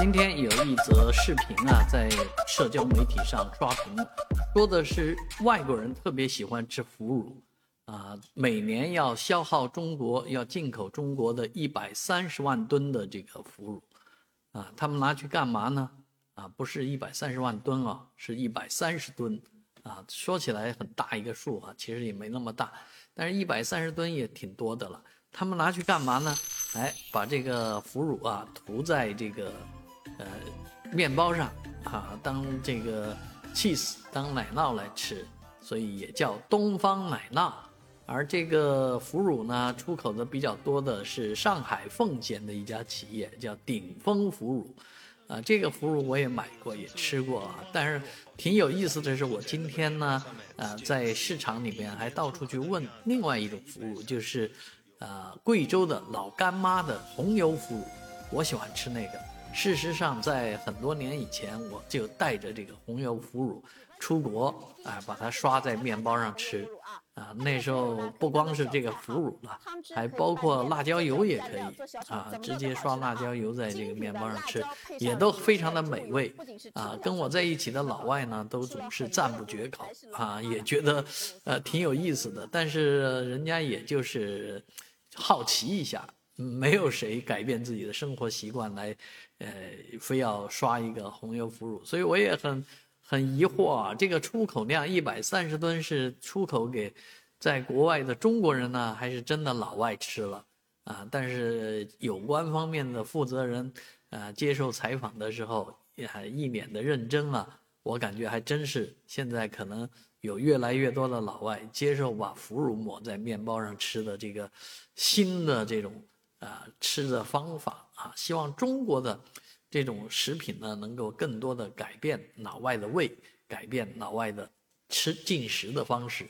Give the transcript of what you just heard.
今天有一则视频啊，在社交媒体上刷屏，说的是外国人特别喜欢吃腐乳，啊，每年要消耗中国要进口中国的一百三十万吨的这个腐乳，啊，他们拿去干嘛呢？啊，不是一百三十万吨啊，是一百三十吨，啊，说起来很大一个数啊，其实也没那么大，但是一百三十吨也挺多的了。他们拿去干嘛呢？哎，把这个腐乳啊涂在这个呃面包上啊，当这个 cheese 当奶酪来吃，所以也叫东方奶酪。而这个腐乳呢，出口的比较多的是上海奉贤的一家企业，叫鼎丰腐乳。啊，这个腐乳我也买过，也吃过啊。但是挺有意思的是，我今天呢，呃，在市场里面还到处去问另外一种腐乳，就是。呃，贵州的老干妈的红油腐乳，我喜欢吃那个。事实上，在很多年以前，我就带着这个红油腐乳出国，哎，把它刷在面包上吃。啊，那时候不光是这个腐乳了，还包括辣椒油也可以啊，直接刷辣椒油在这个面包上吃，也都非常的美味。啊，跟我在一起的老外呢，都总是赞不绝口啊，也觉得呃挺有意思的。但是人家也就是。好奇一下，没有谁改变自己的生活习惯来，呃，非要刷一个红油腐乳，所以我也很很疑惑啊。这个出口量一百三十吨是出口给在国外的中国人呢，还是真的老外吃了啊？但是有关方面的负责人啊，接受采访的时候也一脸的认真啊。我感觉还真是现在可能。有越来越多的老外接受把腐乳抹在面包上吃的这个新的这种啊吃的方法啊，希望中国的这种食品呢能够更多的改变老外的胃，改变老外的吃进食的方式。